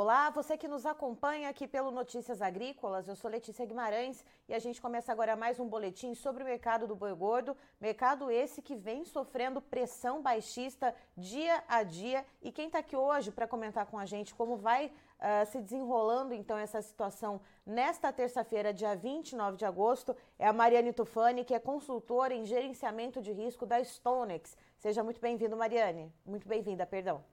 Olá, você que nos acompanha aqui pelo Notícias Agrícolas, eu sou Letícia Guimarães e a gente começa agora mais um boletim sobre o mercado do boi gordo, mercado esse que vem sofrendo pressão baixista dia a dia. E quem está aqui hoje para comentar com a gente como vai uh, se desenrolando então essa situação nesta terça-feira, dia 29 de agosto, é a Mariane Tufani, que é consultora em gerenciamento de risco da Stonex. Seja muito bem-vindo, Mariane. Muito bem-vinda, perdão.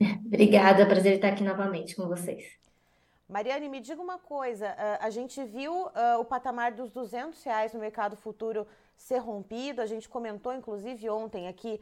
Obrigada, prazer estar aqui novamente com vocês. Mariane, me diga uma coisa, a gente viu o patamar dos 200 reais no mercado futuro ser rompido, a gente comentou inclusive ontem aqui,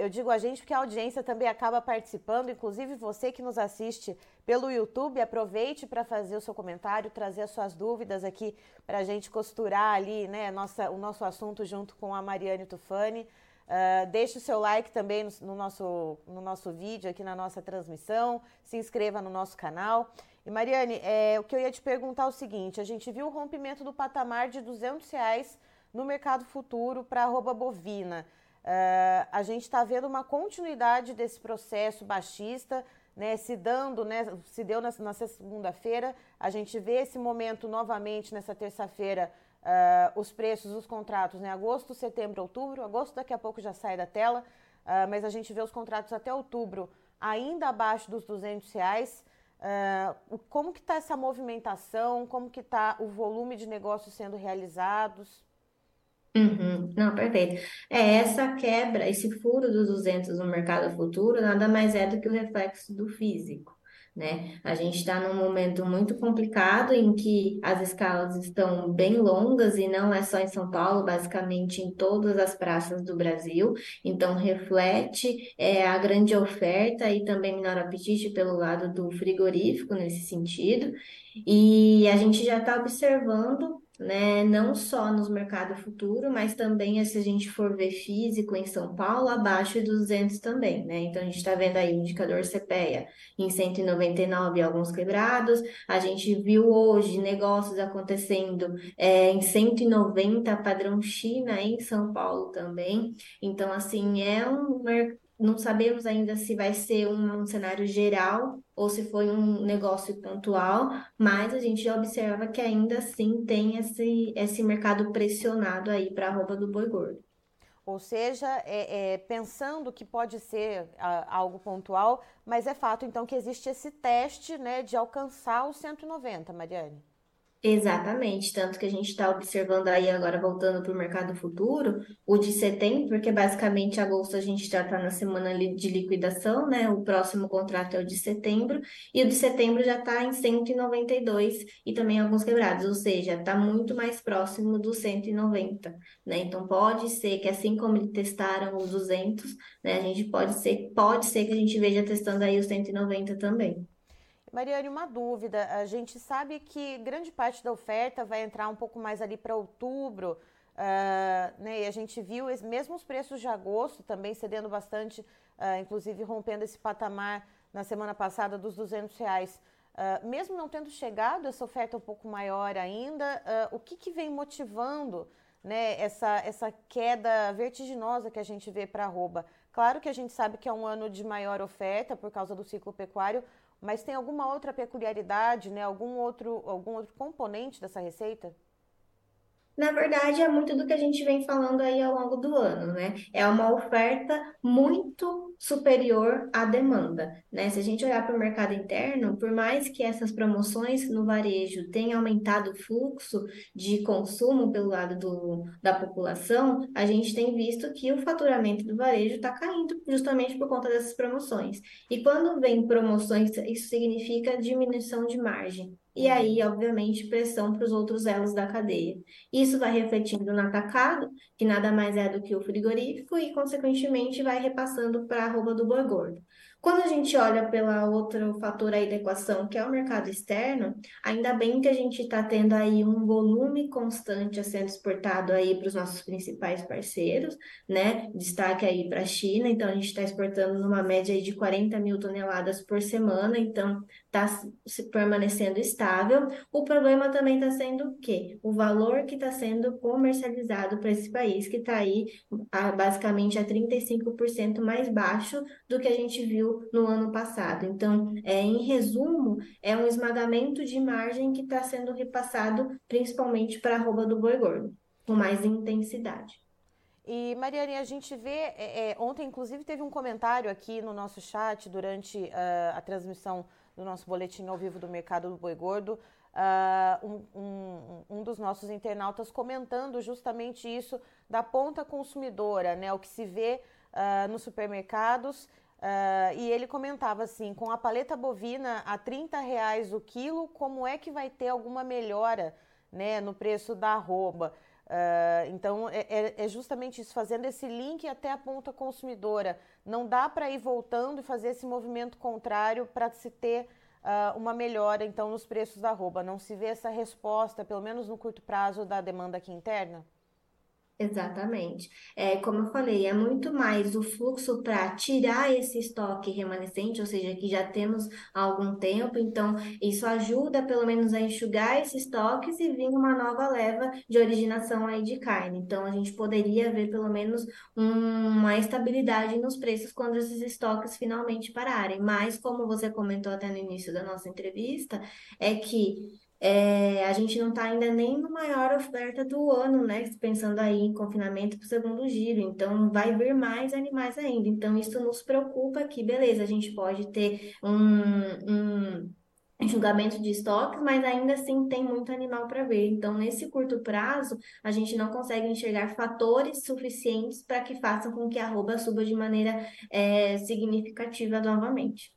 eu digo a gente porque a audiência também acaba participando, inclusive você que nos assiste pelo YouTube, aproveite para fazer o seu comentário, trazer as suas dúvidas aqui para a gente costurar ali né, nossa, o nosso assunto junto com a Mariane Tufani. Uh, deixe o seu like também no, no, nosso, no nosso vídeo, aqui na nossa transmissão. Se inscreva no nosso canal. E Mariane, é, o que eu ia te perguntar é o seguinte: a gente viu o rompimento do patamar de 200 reais no mercado futuro para a arroba bovina. Uh, a gente está vendo uma continuidade desse processo baixista, né, se dando, né, se deu na, na segunda-feira. A gente vê esse momento novamente nessa terça-feira uh, os preços dos contratos, né? Agosto, setembro, outubro. Agosto daqui a pouco já sai da tela, uh, mas a gente vê os contratos até outubro ainda abaixo dos 200 reais. Uh, como que está essa movimentação? Como que está o volume de negócios sendo realizados? Uhum. Não, perfeito. É, essa quebra, esse furo dos 200 no mercado futuro, nada mais é do que o reflexo do físico né? A gente está num momento muito complicado em que as escalas estão bem longas e não é só em São Paulo, basicamente em todas as praças do Brasil. Então, reflete é, a grande oferta e também menor apetite pelo lado do frigorífico nesse sentido. E a gente já está observando né? Não só nos mercados futuro, mas também se a gente for ver físico em São Paulo, abaixo de 200 também, né? Então a gente está vendo aí o indicador CPEA em 199 alguns quebrados. A gente viu hoje negócios acontecendo é, em 190 padrão China em São Paulo também. Então assim é um não sabemos ainda se vai ser um, um, cenário geral ou se foi um negócio pontual, mas a gente observa que ainda assim tem esse, esse mercado pressionado aí para a roupa do boi gordo. Ou seja, é, é, pensando que pode ser a, algo pontual, mas é fato então que existe esse teste né, de alcançar os 190, Mariane. Exatamente, tanto que a gente está observando aí agora, voltando para o mercado futuro, o de setembro, porque basicamente agosto a gente já está na semana de liquidação, né? O próximo contrato é o de setembro, e o de setembro já está em 192 e também alguns quebrados, ou seja, está muito mais próximo dos 190, né? Então pode ser que assim como eles testaram os 200, né? A gente pode ser, pode ser que a gente veja testando aí os 190 também. Mariane, uma dúvida. A gente sabe que grande parte da oferta vai entrar um pouco mais ali para outubro, uh, né? E a gente viu mesmo os preços de agosto também cedendo bastante, uh, inclusive rompendo esse patamar na semana passada dos 200 reais. Uh, mesmo não tendo chegado essa oferta um pouco maior ainda, o que, que vem motivando né, essa, essa queda vertiginosa que a gente vê para arroba? Claro que a gente sabe que é um ano de maior oferta por causa do ciclo pecuário, mas tem alguma outra peculiaridade, né? Algum outro, algum outro componente dessa receita? Na verdade, é muito do que a gente vem falando aí ao longo do ano, né? É uma oferta muito superior à demanda, né? Se a gente olhar para o mercado interno, por mais que essas promoções no varejo tenham aumentado o fluxo de consumo pelo lado do, da população, a gente tem visto que o faturamento do varejo está caindo justamente por conta dessas promoções. E quando vem promoções, isso significa diminuição de margem e aí, obviamente, pressão para os outros elos da cadeia. Isso vai refletindo no atacado, que nada mais é do que o frigorífico, e, consequentemente, vai repassando para a arroba do boi gordo. Quando a gente olha pela outro fator aí da equação, que é o mercado externo, ainda bem que a gente está tendo aí um volume constante a sendo exportado aí para os nossos principais parceiros, né? Destaque aí para a China, então a gente está exportando numa média aí de 40 mil toneladas por semana, então está permanecendo estável. O problema também está sendo o quê? O valor que está sendo comercializado para esse país, que está aí a, basicamente a 35% mais baixo do que a gente viu no, no ano passado. Então, é, em resumo, é um esmagamento de margem que está sendo repassado principalmente para a arroba do boi gordo, com mais intensidade. E, Mariane, a gente vê, é, é, ontem inclusive teve um comentário aqui no nosso chat durante uh, a transmissão do nosso boletim ao vivo do mercado do boi gordo, uh, um, um, um, dos nossos internautas comentando justamente isso da ponta consumidora, né, o que se vê uh, nos supermercados. e ele comentava assim, com a paleta bovina a 30 reais o quilo, como é que vai ter alguma melhora né, no preço da arroba? Uh, então, é, é, é, justamente isso, fazendo esse link até a ponta consumidora. Não dá para ir voltando e fazer esse movimento contrário para se ter uh, uma melhora, então, nos preços da arroba. Não se vê essa resposta, pelo menos no curto prazo, da demanda aqui interna? Exatamente. É, como eu falei, é muito mais o fluxo para tirar esse estoque remanescente, ou seja, que já temos há algum tempo, então isso ajuda pelo menos a enxugar esses estoques e vir uma nova leva de originação aí de carne. Então a gente poderia ver pelo menos uma estabilidade nos preços quando esses estoques finalmente pararem. Mas, como você comentou até no início da nossa entrevista, é que é, a gente não está ainda nem no maior oferta do ano, né? Pensando aí em confinamento para o segundo giro. Então, vai vir mais animais ainda. Então, isso nos preocupa que, beleza, a gente pode ter um, um julgamento de estoques, mas ainda assim tem muito animal para ver. Então, nesse curto prazo, a gente não consegue enxergar fatores suficientes para que façam com que a arroba suba de maneira é, significativa novamente.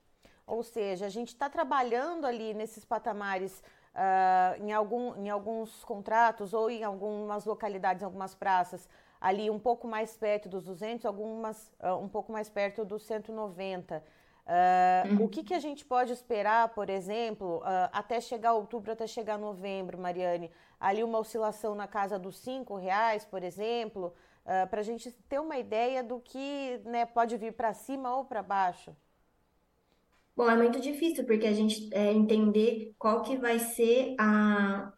Ou seja, a gente está trabalhando ali nesses patamares uh, em, algum, em alguns contratos ou em algumas localidades, em algumas praças, ali um pouco mais perto dos 200, algumas uh, um pouco mais perto dos 190. Uh, uhum. O que, que a gente pode esperar, por exemplo, uh, até chegar outubro, até chegar novembro, Mariane? Ali uma oscilação na casa dos cinco reais, por exemplo, uh, para a gente ter uma ideia do que né, pode vir para cima ou para baixo. Bom, é muito difícil porque a gente é, entender qual que vai ser a,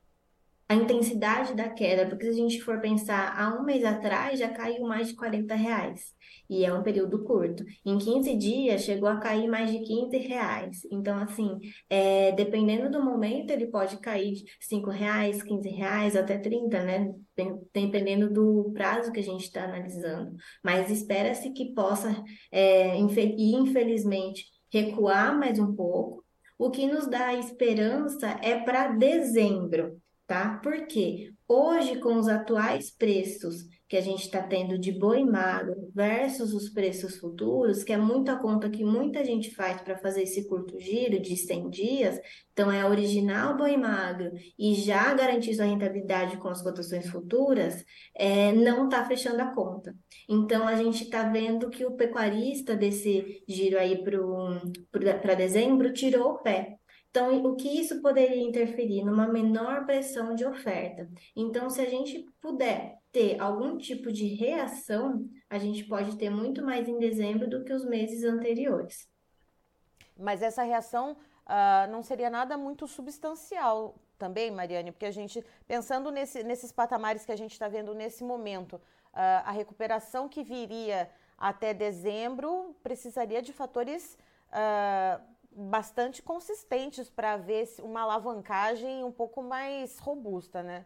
a intensidade da queda, porque se a gente for pensar, há um mês atrás já caiu mais de 40 reais, e é um período curto. Em 15 dias chegou a cair mais de 15 reais. Então, assim, é, dependendo do momento, ele pode cair de 5 reais, 15 reais, até 30, né? Dependendo do prazo que a gente está analisando. Mas espera-se que possa, é, e infelizmente, recuar mais um pouco. O que nos dá esperança é para dezembro, tá? Porque hoje, com os atuais preços que a gente está tendo de boi magro versus os preços futuros, que é muita conta que muita gente faz para fazer esse curto giro de 100 dias, então é original boi magro e já garantir sua rentabilidade com as cotações futuras, é, não está fechando a conta. Então a gente está vendo que o pecuarista desse giro aí para dezembro tirou o pé. Então, o que isso poderia interferir? Numa menor pressão de oferta. Então, se a gente puder ter algum tipo de reação, a gente pode ter muito mais em dezembro do que os meses anteriores. Mas essa reação uh, não seria nada muito substancial também, Mariane, porque a gente, pensando nesse, nesses patamares que a gente está vendo nesse momento, uh, a recuperação que viria até dezembro precisaria de fatores uh, bastante consistentes para ver uma alavancagem um pouco mais robusta, né?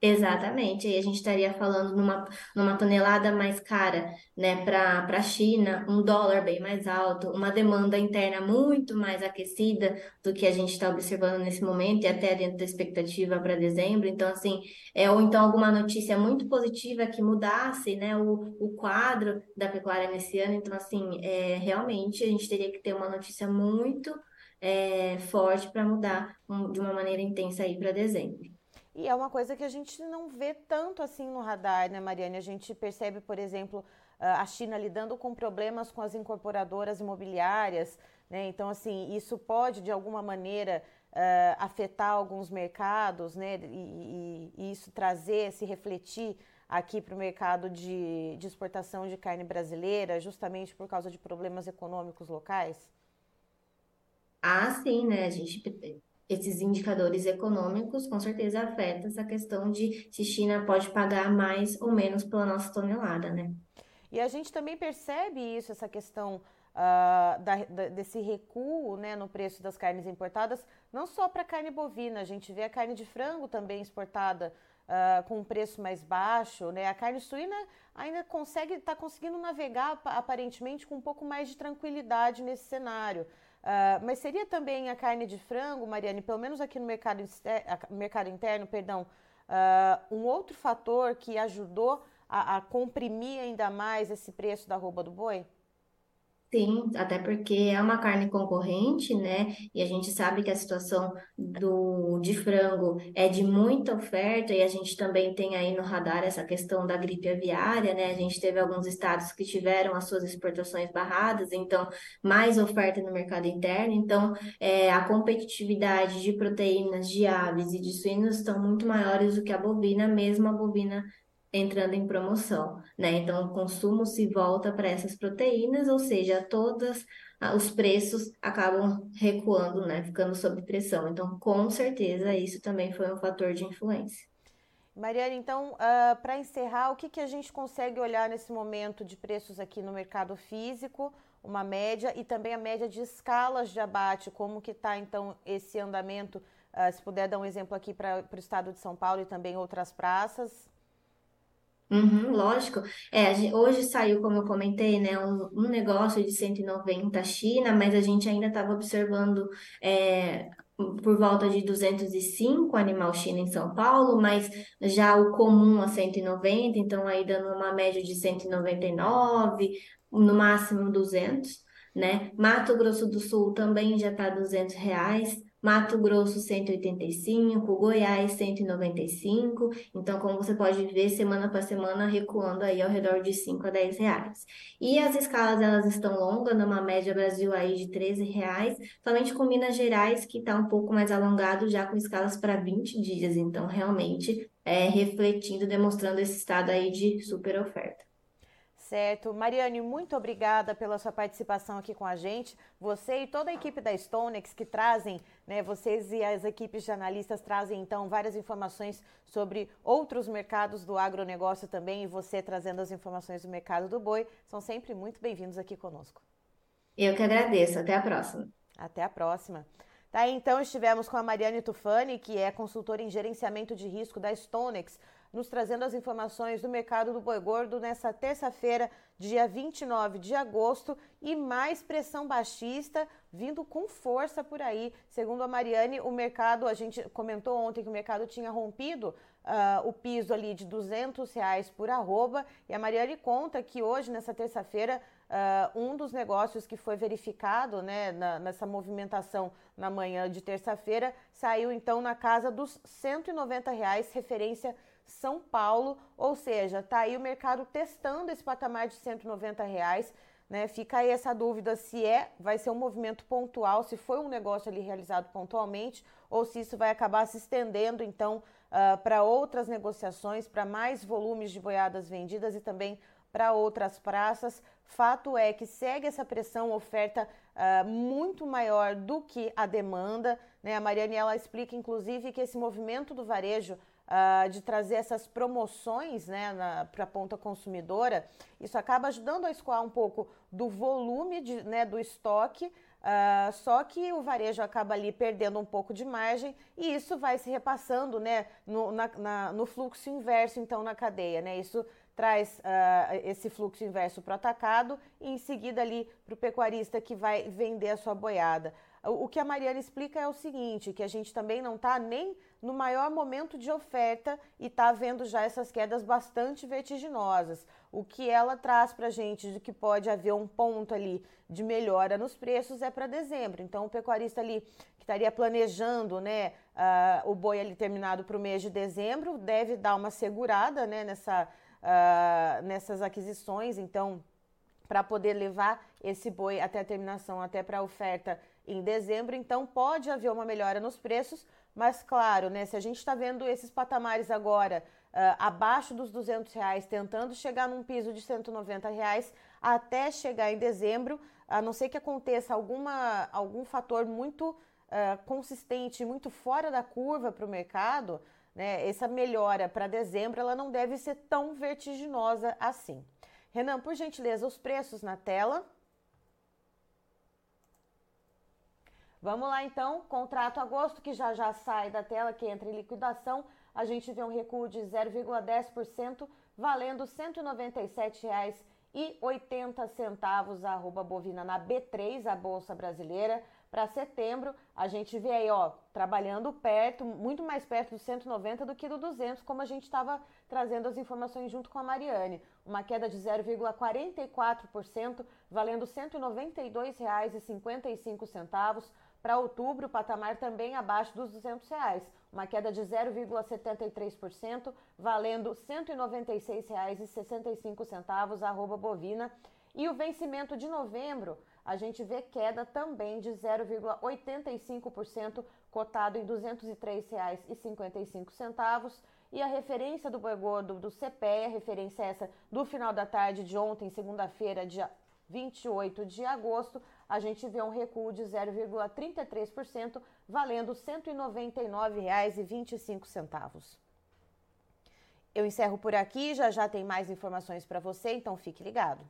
Exatamente, aí a gente estaria falando numa, numa tonelada mais cara, né, para a China, um dólar bem mais alto, uma demanda interna muito mais aquecida do que a gente está observando nesse momento e até dentro da expectativa para dezembro. Então, assim, é, ou então alguma notícia muito positiva que mudasse, né, o, o quadro da pecuária nesse ano. Então, assim, é, realmente a gente teria que ter uma notícia muito é, forte para mudar um, de uma maneira intensa aí para dezembro. E é uma coisa que a gente não vê tanto assim no radar, né, Mariane? A gente percebe, por exemplo, a China lidando com problemas com as incorporadoras imobiliárias, né? Então, assim, isso pode, de alguma maneira, uh, afetar alguns mercados, né? E, e, e, isso trazer, se refletir aqui para o mercado de, de exportação de carne brasileira, justamente por causa de problemas econômicos locais? Ah, sim, né? A gente esses indicadores econômicos com certeza afetam essa questão de se China pode pagar mais ou menos pela nossa tonelada, né? E a gente também percebe isso, essa questão uh, da, da, desse recuo né, no preço das carnes importadas, não só para carne bovina, a gente vê a carne de frango também exportada uh, com um preço mais baixo, né? A carne suína ainda consegue, está conseguindo navegar aparentemente com um pouco mais de tranquilidade nesse cenário. Uh, mas seria também a carne de frango, Mariane, pelo menos aqui no mercado, mercado interno, perdão, uh, um outro fator que ajudou a, a comprimir ainda mais esse preço da roupa do boi? Sim, até porque é uma carne concorrente, né? E a gente sabe que a situação do, de frango é de muita oferta, e a gente também tem aí no radar essa questão da gripe aviária, né? A gente teve alguns estados que tiveram as suas exportações barradas, então mais oferta no mercado interno. Então, é, a competitividade de proteínas de aves e de suínos estão muito maiores do que a bovina, mesmo a bovina entrando em promoção, né? Então, o consumo se volta para essas proteínas, ou seja, todos os preços acabam recuando, né? Ficando sob pressão. Então, com certeza, isso também foi um fator de influência. Mariana, então, uh, para encerrar, o que, que a gente consegue olhar nesse momento de preços aqui no mercado físico, uma média, e também a média de escalas de abate, como que está, então, esse andamento, uh, se puder dar um exemplo aqui para o estado de São Paulo e também outras praças, Uhum, lógico. É, hoje saiu, como eu comentei, né, um, um negócio de 190 China, mas a gente ainda estava observando é, por volta de 205 animal China em São Paulo, mas já o comum a 190, então aí dando uma média de 199, no máximo 200, né? Mato Grosso do Sul também já está 200 reais. Mato Grosso 185, Goiás 195. Então, como você pode ver, semana para semana recuando aí ao redor de 5 a 10 reais. E as escalas elas estão longas, numa média Brasil aí de 13 reais, somente com Minas Gerais, que está um pouco mais alongado, já com escalas para 20 dias. Então, realmente é refletindo, demonstrando esse estado aí de super oferta. Certo. Mariane, muito obrigada pela sua participação aqui com a gente. Você e toda a equipe da Stonex que trazem, né, vocês e as equipes de analistas trazem então várias informações sobre outros mercados do agronegócio também e você trazendo as informações do mercado do boi, são sempre muito bem-vindos aqui conosco. Eu que agradeço. Até a próxima. Até a próxima. Tá, então estivemos com a Mariane Tufani, que é consultora em gerenciamento de risco da Stonex nos trazendo as informações do mercado do boi gordo nessa terça-feira, dia 29 de agosto, e mais pressão baixista vindo com força por aí. Segundo a Mariane, o mercado, a gente comentou ontem que o mercado tinha rompido uh, o piso ali de 200 reais por arroba, e a Mariane conta que hoje, nessa terça-feira, uh, um dos negócios que foi verificado né, na, nessa movimentação na manhã de terça-feira saiu então na casa dos 190 reais, referência são Paulo, ou seja, tá aí o mercado testando esse patamar de 190 reais. Né? Fica aí essa dúvida se é, vai ser um movimento pontual, se foi um negócio ali realizado pontualmente, ou se isso vai acabar se estendendo então uh, para outras negociações, para mais volumes de boiadas vendidas e também para outras praças. Fato é que segue essa pressão oferta uh, muito maior do que a demanda. Né? A Mariane ela explica, inclusive, que esse movimento do varejo uh, de trazer essas promoções né, para a ponta consumidora, isso acaba ajudando a escoar um pouco do volume de, né, do estoque, uh, só que o varejo acaba ali perdendo um pouco de margem e isso vai se repassando né, no, na, na, no fluxo inverso, então, na cadeia. Né? Isso traz uh, esse fluxo inverso para o atacado e em seguida ali para o pecuarista que vai vender a sua boiada. O que a Mariana explica é o seguinte, que a gente também não está nem no maior momento de oferta e está vendo já essas quedas bastante vertiginosas. O que ela traz para a gente de que pode haver um ponto ali de melhora nos preços é para dezembro. Então, o pecuarista ali que estaria planejando né, uh, o boi ali terminado para o mês de dezembro deve dar uma segurada né, nessa, uh, nessas aquisições. Então, para poder levar esse boi até a terminação, até para a oferta em dezembro. Então, pode haver uma melhora nos preços, mas claro, né, se a gente está vendo esses patamares agora uh, abaixo dos 200 reais, tentando chegar num piso de 190 reais até chegar em dezembro, a não ser que aconteça alguma, algum fator muito uh, consistente, muito fora da curva para o mercado, né, essa melhora para dezembro ela não deve ser tão vertiginosa assim. Renan, por gentileza, os preços na tela. Vamos lá então, contrato agosto que já já sai da tela, que entra em liquidação, a gente vê um recuo de 0,10%, valendo R$ 197,80 a arroba bovina na B3, a Bolsa Brasileira. Para setembro, a gente vê aí, ó, trabalhando perto, muito mais perto do 190 do que do 200, como a gente estava trazendo as informações junto com a Mariane. Uma queda de 0,44%, valendo R$ 192,55. Para outubro, o patamar também abaixo dos 200 reais, uma queda de 0,73%, valendo R$ 196,65 arroba bovina. E o vencimento de novembro, a gente vê queda também de 0,85%, cotado em R$ 203,55. E a referência do boi gordo do CPE, referência essa do final da tarde de ontem, segunda-feira, dia 28 de agosto, a gente vê um recuo de 0,33%, valendo R$ 199,25. Eu encerro por aqui, já já tem mais informações para você, então fique ligado.